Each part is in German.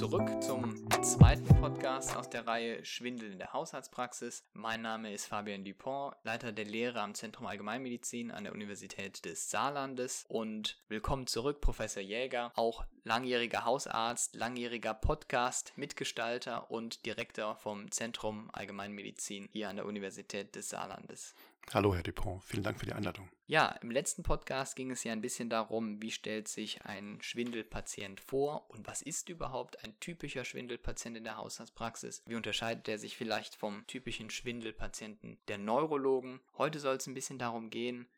zurück zum zweiten Podcast aus der Reihe Schwindel in der Haushaltspraxis. Mein Name ist Fabian Dupont, Leiter der Lehre am Zentrum Allgemeinmedizin an der Universität des Saarlandes. Und willkommen zurück, Professor Jäger, auch langjähriger Hausarzt, langjähriger Podcast-Mitgestalter und Direktor vom Zentrum Allgemeinmedizin hier an der Universität des Saarlandes. Hallo, Herr Dupont. Vielen Dank für die Einladung. Ja, im letzten Podcast ging es ja ein bisschen darum, wie stellt sich ein Schwindelpatient vor und was ist überhaupt ein typischer Schwindelpatient in der Haushaltspraxis? Wie unterscheidet er sich vielleicht vom typischen Schwindelpatienten der Neurologen? Heute soll es ein bisschen darum gehen,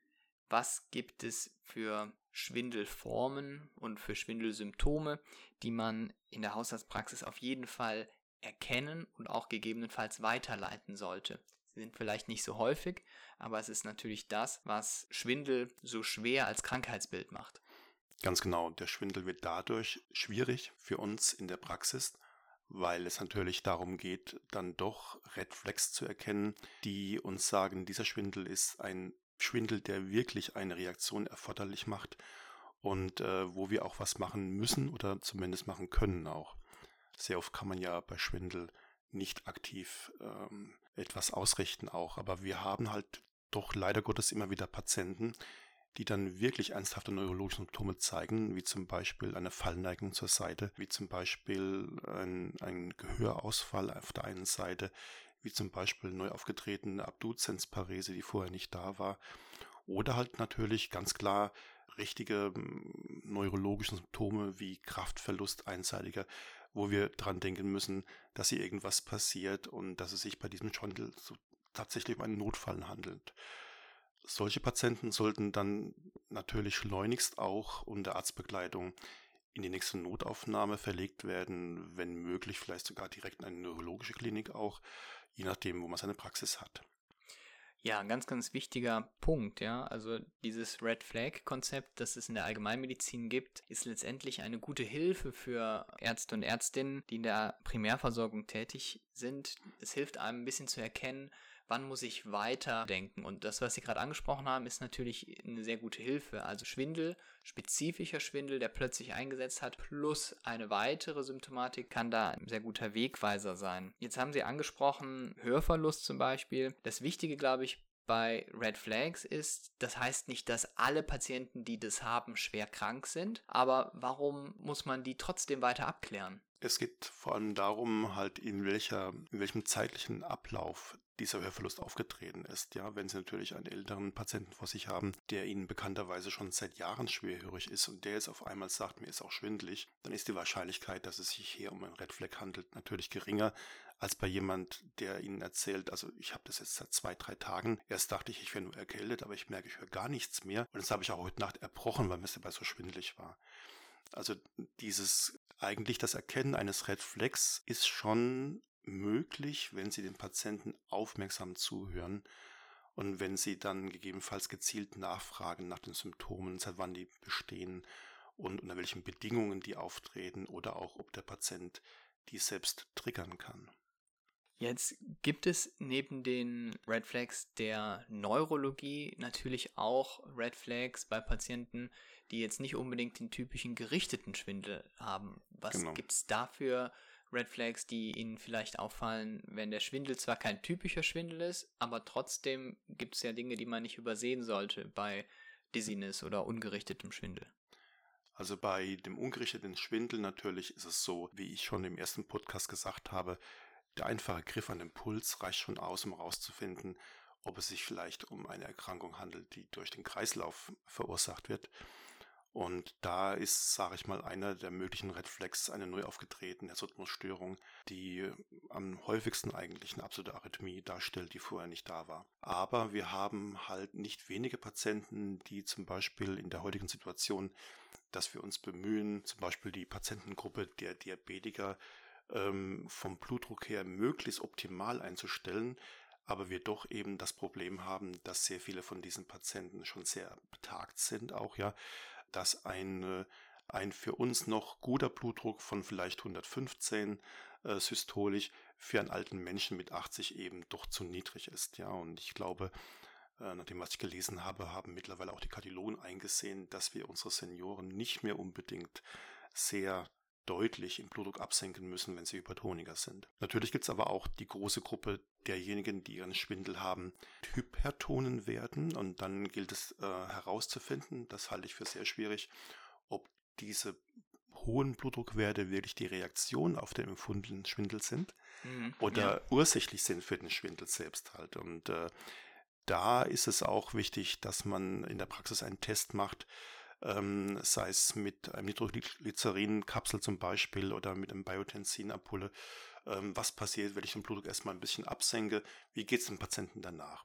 was gibt es für Schwindelformen und für Schwindelsymptome, die man in der Haushaltspraxis auf jeden Fall erkennen und auch gegebenenfalls weiterleiten sollte. Sind vielleicht nicht so häufig, aber es ist natürlich das, was Schwindel so schwer als Krankheitsbild macht. Ganz genau, der Schwindel wird dadurch schwierig für uns in der Praxis, weil es natürlich darum geht, dann doch Red Flags zu erkennen, die uns sagen, dieser Schwindel ist ein Schwindel, der wirklich eine Reaktion erforderlich macht und äh, wo wir auch was machen müssen oder zumindest machen können auch. Sehr oft kann man ja bei Schwindel nicht aktiv ähm, etwas ausrichten auch. Aber wir haben halt doch leider Gottes immer wieder Patienten, die dann wirklich ernsthafte neurologische Symptome zeigen, wie zum Beispiel eine Fallneigung zur Seite, wie zum Beispiel ein, ein Gehörausfall auf der einen Seite, wie zum Beispiel neu aufgetretene Abduzensparese, die vorher nicht da war. Oder halt natürlich ganz klar richtige hm, neurologische Symptome wie Kraftverlust einseitiger wo wir dran denken müssen, dass hier irgendwas passiert und dass es sich bei diesem Schwindel so tatsächlich um einen Notfall handelt. Solche Patienten sollten dann natürlich schleunigst auch unter Arztbegleitung in die nächste Notaufnahme verlegt werden, wenn möglich vielleicht sogar direkt in eine neurologische Klinik auch, je nachdem, wo man seine Praxis hat. Ja, ein ganz, ganz wichtiger Punkt, ja. Also dieses Red Flag-Konzept, das es in der Allgemeinmedizin gibt, ist letztendlich eine gute Hilfe für Ärzte und Ärztinnen, die in der Primärversorgung tätig sind. Es hilft einem ein bisschen zu erkennen, wann muss ich weiterdenken. Und das, was Sie gerade angesprochen haben, ist natürlich eine sehr gute Hilfe. Also Schwindel, spezifischer Schwindel, der plötzlich eingesetzt hat, plus eine weitere Symptomatik kann da ein sehr guter Wegweiser sein. Jetzt haben Sie angesprochen, Hörverlust zum Beispiel. Das Wichtige, glaube ich, bei Red Flags ist, das heißt nicht, dass alle Patienten, die das haben, schwer krank sind, aber warum muss man die trotzdem weiter abklären? Es geht vor allem darum, halt in welcher, in welchem zeitlichen Ablauf dieser Hörverlust aufgetreten ist. Ja, wenn Sie natürlich einen älteren Patienten vor sich haben, der Ihnen bekannterweise schon seit Jahren schwerhörig ist und der jetzt auf einmal sagt, mir ist auch schwindlig, dann ist die Wahrscheinlichkeit, dass es sich hier um einen Red Flag handelt, natürlich geringer als bei jemand, der Ihnen erzählt, also ich habe das jetzt seit zwei, drei Tagen. Erst dachte ich, ich wäre nur erkältet, aber ich merke, ich höre gar nichts mehr. Und das habe ich auch heute Nacht erbrochen, weil mir es dabei so schwindlig war. Also dieses eigentlich das Erkennen eines Red Flags ist schon möglich, wenn Sie dem Patienten aufmerksam zuhören und wenn Sie dann gegebenenfalls gezielt nachfragen nach den Symptomen, seit wann die bestehen und unter welchen Bedingungen die auftreten oder auch ob der Patient die selbst triggern kann. Jetzt gibt es neben den Red Flags der Neurologie natürlich auch Red Flags bei Patienten, die jetzt nicht unbedingt den typischen gerichteten Schwindel haben. Was genau. gibt es dafür Red Flags, die Ihnen vielleicht auffallen, wenn der Schwindel zwar kein typischer Schwindel ist, aber trotzdem gibt es ja Dinge, die man nicht übersehen sollte bei Dizziness oder ungerichtetem Schwindel. Also bei dem ungerichteten Schwindel natürlich ist es so, wie ich schon im ersten Podcast gesagt habe, der einfache Griff an den Puls reicht schon aus, um herauszufinden, ob es sich vielleicht um eine Erkrankung handelt, die durch den Kreislauf verursacht wird. Und da ist, sage ich mal, einer der möglichen Red Flags eine neu aufgetretene Herzrhythmusstörung, die am häufigsten eigentlich eine absolute Arrhythmie darstellt, die vorher nicht da war. Aber wir haben halt nicht wenige Patienten, die zum Beispiel in der heutigen Situation, dass wir uns bemühen, zum Beispiel die Patientengruppe der Diabetiker ähm, vom Blutdruck her möglichst optimal einzustellen, aber wir doch eben das Problem haben, dass sehr viele von diesen Patienten schon sehr betagt sind, auch ja, dass ein, ein für uns noch guter Blutdruck von vielleicht 115 äh, systolisch für einen alten Menschen mit 80 eben doch zu niedrig ist. Ja, und ich glaube, äh, nach dem, was ich gelesen habe, haben mittlerweile auch die Kardiologen eingesehen, dass wir unsere Senioren nicht mehr unbedingt sehr deutlich im Blutdruck absenken müssen, wenn sie Hypertoniker sind. Natürlich gibt es aber auch die große Gruppe derjenigen, die ihren Schwindel haben, Hypertonen werden und dann gilt es äh, herauszufinden, das halte ich für sehr schwierig, ob diese hohen Blutdruckwerte wirklich die Reaktion auf den empfundenen Schwindel sind mhm, oder ja. ursächlich sind für den Schwindel selbst halt. Und äh, da ist es auch wichtig, dass man in der Praxis einen Test macht, ähm, sei es mit einem Nitroglycerin-Kapsel zum Beispiel oder mit einem Biotensin-Ampulle. Ähm, was passiert, wenn ich den Blutdruck erstmal ein bisschen absenke? Wie geht es dem Patienten danach?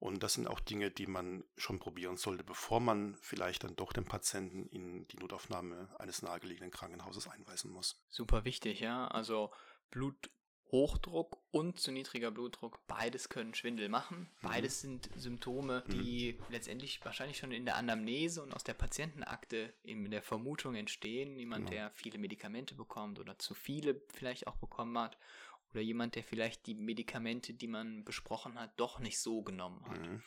Und das sind auch Dinge, die man schon probieren sollte, bevor man vielleicht dann doch den Patienten in die Notaufnahme eines nahegelegenen Krankenhauses einweisen muss. Super wichtig, ja. Also Blut Hochdruck und zu niedriger Blutdruck, beides können Schwindel machen. Mhm. Beides sind Symptome, die mhm. letztendlich wahrscheinlich schon in der Anamnese und aus der Patientenakte in der Vermutung entstehen. Jemand, genau. der viele Medikamente bekommt oder zu viele vielleicht auch bekommen hat. Oder jemand, der vielleicht die Medikamente, die man besprochen hat, doch nicht so genommen hat. Mhm.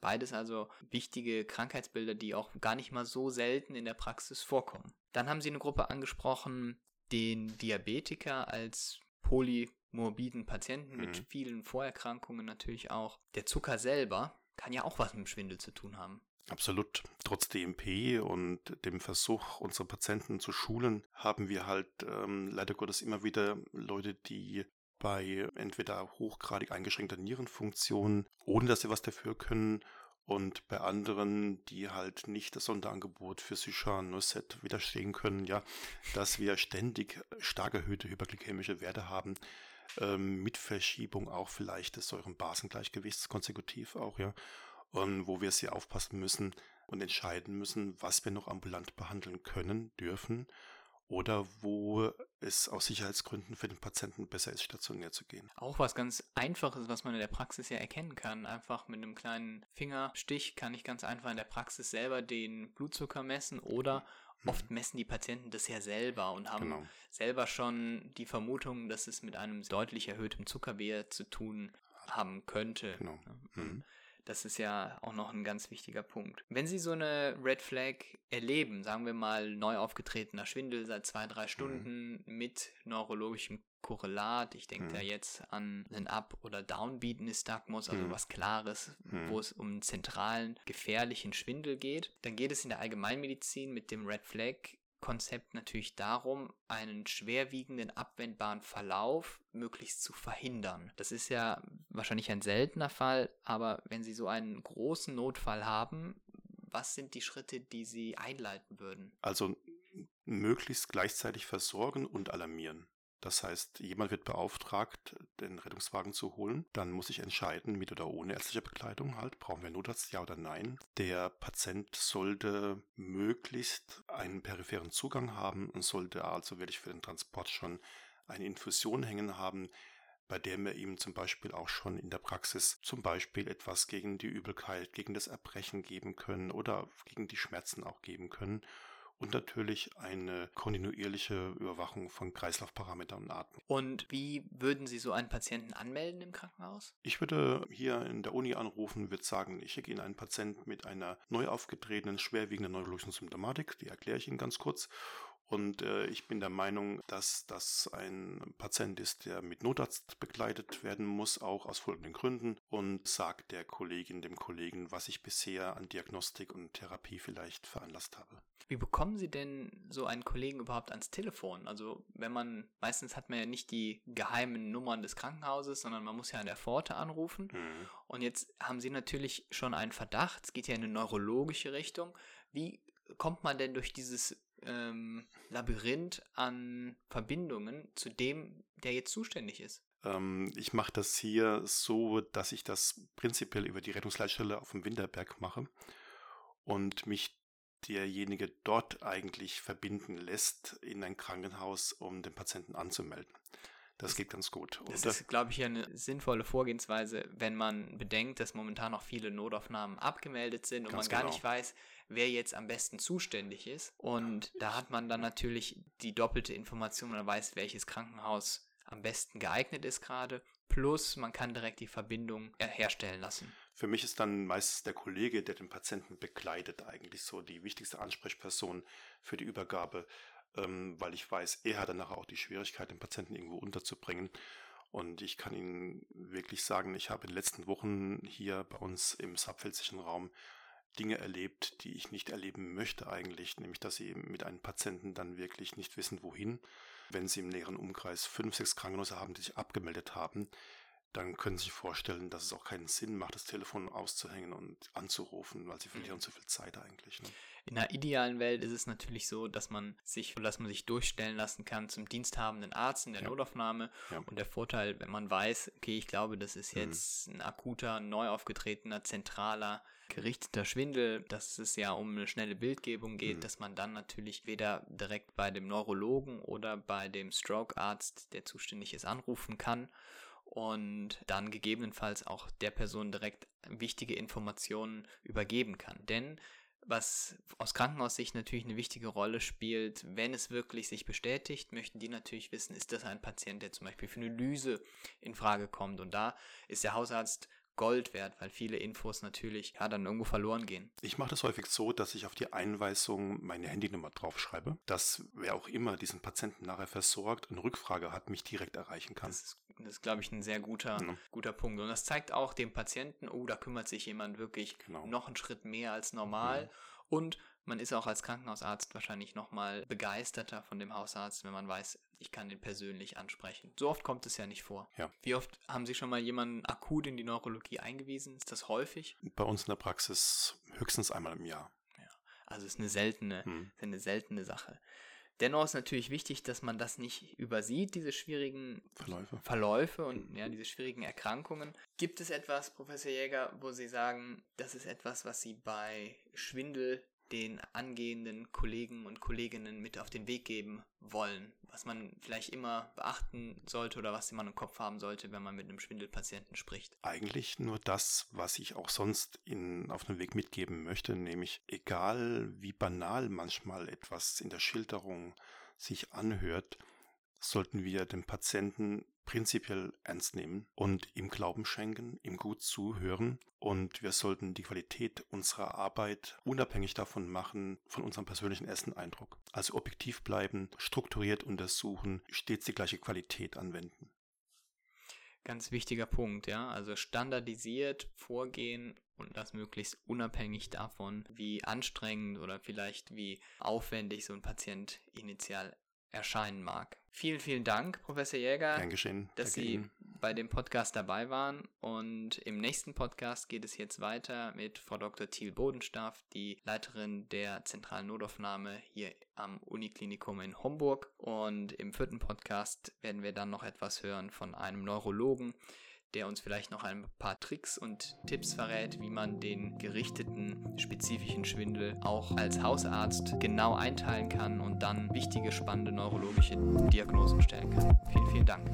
Beides also wichtige Krankheitsbilder, die auch gar nicht mal so selten in der Praxis vorkommen. Dann haben Sie eine Gruppe angesprochen, den Diabetiker als polymorbiden Patienten mit mhm. vielen Vorerkrankungen natürlich auch. Der Zucker selber kann ja auch was mit dem Schwindel zu tun haben. Absolut. Trotz DMP und dem Versuch, unsere Patienten zu schulen, haben wir halt ähm, leider Gottes immer wieder Leute, die bei entweder hochgradig eingeschränkter Nierenfunktion, ohne dass sie was dafür können, und bei anderen, die halt nicht das Sonderangebot für Sychan Nocet widerstehen können, ja, dass wir ständig stark erhöhte hyperglykämische Werte haben, ähm, mit Verschiebung auch vielleicht des Säurenbasengleichgewichts konsekutiv auch, ja, und wo wir sehr aufpassen müssen und entscheiden müssen, was wir noch ambulant behandeln können, dürfen oder wo es aus Sicherheitsgründen für den Patienten besser ist, stationär zu gehen. Auch was ganz Einfaches, was man in der Praxis ja erkennen kann. Einfach mit einem kleinen Fingerstich kann ich ganz einfach in der Praxis selber den Blutzucker messen oder mhm. oft messen die Patienten das ja selber und haben genau. selber schon die Vermutung, dass es mit einem deutlich erhöhten Zuckerwert zu tun haben könnte. Genau. Mhm. Das ist ja auch noch ein ganz wichtiger Punkt. Wenn Sie so eine Red Flag erleben, sagen wir mal neu aufgetretener Schwindel seit zwei, drei mhm. Stunden mhm. mit neurologischem Korrelat, ich denke mhm. da jetzt an einen Up- oder Downbeat Nystagmus, also mhm. was Klares, mhm. wo es um einen zentralen, gefährlichen Schwindel geht, dann geht es in der Allgemeinmedizin mit dem Red Flag Konzept natürlich darum, einen schwerwiegenden abwendbaren Verlauf möglichst zu verhindern. Das ist ja wahrscheinlich ein seltener Fall, aber wenn Sie so einen großen Notfall haben, was sind die Schritte, die Sie einleiten würden? Also möglichst gleichzeitig versorgen und alarmieren. Das heißt, jemand wird beauftragt, den Rettungswagen zu holen. Dann muss ich entscheiden, mit oder ohne ärztliche Begleitung halt. Brauchen wir Notarzt, ja oder nein? Der Patient sollte möglichst einen peripheren Zugang haben und sollte also wirklich für den Transport schon eine Infusion hängen haben, bei der wir ihm zum Beispiel auch schon in der Praxis zum Beispiel etwas gegen die Übelkeit, gegen das Erbrechen geben können oder gegen die Schmerzen auch geben können und natürlich eine kontinuierliche Überwachung von Kreislaufparametern und Atmung. Und wie würden Sie so einen Patienten anmelden im Krankenhaus? Ich würde hier in der Uni anrufen, würde sagen, ich schicke Ihnen einen Patienten mit einer neu aufgetretenen, schwerwiegenden neurologischen Symptomatik, die erkläre ich Ihnen ganz kurz. Und äh, ich bin der Meinung, dass das ein Patient ist, der mit Notarzt begleitet werden muss, auch aus folgenden Gründen. Und sagt der Kollegin, dem Kollegen, was ich bisher an Diagnostik und Therapie vielleicht veranlasst habe. Wie bekommen Sie denn so einen Kollegen überhaupt ans Telefon? Also wenn man, meistens hat man ja nicht die geheimen Nummern des Krankenhauses, sondern man muss ja an der Pforte anrufen. Mhm. Und jetzt haben Sie natürlich schon einen Verdacht, es geht ja in eine neurologische Richtung. Wie kommt man denn durch dieses ähm, Labyrinth an Verbindungen zu dem, der jetzt zuständig ist? Ähm, ich mache das hier so, dass ich das prinzipiell über die Rettungsleitstelle auf dem Winterberg mache und mich derjenige dort eigentlich verbinden lässt in ein Krankenhaus, um den Patienten anzumelden. Das geht ganz gut. Das ist, glaube ich, eine sinnvolle Vorgehensweise, wenn man bedenkt, dass momentan noch viele Notaufnahmen abgemeldet sind und man gar genau. nicht weiß, wer jetzt am besten zuständig ist. Und da hat man dann natürlich die doppelte Information, man weiß, welches Krankenhaus am besten geeignet ist gerade. Plus man kann direkt die Verbindung herstellen lassen. Für mich ist dann meistens der Kollege, der den Patienten begleitet, eigentlich so die wichtigste Ansprechperson für die Übergabe ähm, weil ich weiß, er hat danach auch die Schwierigkeit, den Patienten irgendwo unterzubringen. Und ich kann Ihnen wirklich sagen, ich habe in den letzten Wochen hier bei uns im subpfälzischen Raum Dinge erlebt, die ich nicht erleben möchte eigentlich, nämlich dass sie mit einem Patienten dann wirklich nicht wissen, wohin. Wenn sie im näheren Umkreis fünf, sechs Krankenhäuser haben, die sich abgemeldet haben, dann können Sie sich vorstellen, dass es auch keinen Sinn macht, das Telefon auszuhängen und anzurufen, weil Sie verlieren mhm. zu viel Zeit eigentlich. Ne? In einer idealen Welt ist es natürlich so, dass man sich, dass man sich durchstellen lassen kann zum diensthabenden Arzt in der ja. Notaufnahme. Ja. Und der Vorteil, wenn man weiß, okay, ich glaube, das ist mhm. jetzt mhm. ein akuter, neu aufgetretener, zentraler gerichteter Schwindel, dass es ja um eine schnelle Bildgebung geht, mhm. dass man dann natürlich weder direkt bei dem Neurologen oder bei dem Stroke-Arzt, der zuständig ist, anrufen kann und dann gegebenenfalls auch der Person direkt wichtige Informationen übergeben kann. Denn was aus Krankenhaussicht natürlich eine wichtige Rolle spielt, wenn es wirklich sich bestätigt, möchten die natürlich wissen, ist das ein Patient, der zum Beispiel für eine Lyse in Frage kommt. Und da ist der Hausarzt Gold wert, weil viele Infos natürlich ja, dann irgendwo verloren gehen. Ich mache das häufig so, dass ich auf die Einweisung meine Handynummer draufschreibe, dass wer auch immer diesen Patienten nachher versorgt und Rückfrage hat, mich direkt erreichen kann. Das ist, das ist glaube ich, ein sehr guter, mhm. guter Punkt. Und das zeigt auch dem Patienten, oh, da kümmert sich jemand wirklich genau. noch einen Schritt mehr als normal. Mhm. Und man ist auch als Krankenhausarzt wahrscheinlich nochmal begeisterter von dem Hausarzt, wenn man weiß, ich kann den persönlich ansprechen. So oft kommt es ja nicht vor. Ja. Wie oft haben Sie schon mal jemanden akut in die Neurologie eingewiesen? Ist das häufig? Bei uns in der Praxis höchstens einmal im Jahr. Ja, also ist eine seltene, hm. ist eine seltene Sache. Dennoch ist natürlich wichtig, dass man das nicht übersieht, diese schwierigen Verläufe, Verläufe und mhm. ja, diese schwierigen Erkrankungen. Gibt es etwas, Professor Jäger, wo Sie sagen, das ist etwas, was Sie bei Schwindel den angehenden Kollegen und Kolleginnen mit auf den Weg geben wollen, was man vielleicht immer beachten sollte oder was man im Kopf haben sollte, wenn man mit einem Schwindelpatienten spricht? Eigentlich nur das, was ich auch sonst Ihnen auf den Weg mitgeben möchte, nämlich egal wie banal manchmal etwas in der Schilderung sich anhört, sollten wir dem Patienten prinzipiell ernst nehmen und ihm Glauben schenken, ihm gut zuhören und wir sollten die Qualität unserer Arbeit unabhängig davon machen, von unserem persönlichen ersten Eindruck. Also objektiv bleiben, strukturiert untersuchen, stets die gleiche Qualität anwenden. Ganz wichtiger Punkt, ja. Also standardisiert vorgehen und das möglichst unabhängig davon, wie anstrengend oder vielleicht wie aufwendig so ein Patient initial erscheinen mag. Vielen, vielen Dank, Professor Jäger, geschehen. dass Danke Sie Ihnen. bei dem Podcast dabei waren. Und im nächsten Podcast geht es jetzt weiter mit Frau Dr. Thiel Bodenstaff, die Leiterin der zentralen Notaufnahme hier am Uniklinikum in Homburg. Und im vierten Podcast werden wir dann noch etwas hören von einem Neurologen, der uns vielleicht noch ein paar Tricks und Tipps verrät, wie man den gerichteten spezifischen Schwindel auch als Hausarzt genau einteilen kann und dann wichtige, spannende neurologische Diagnosen stellen kann. Vielen, vielen Dank.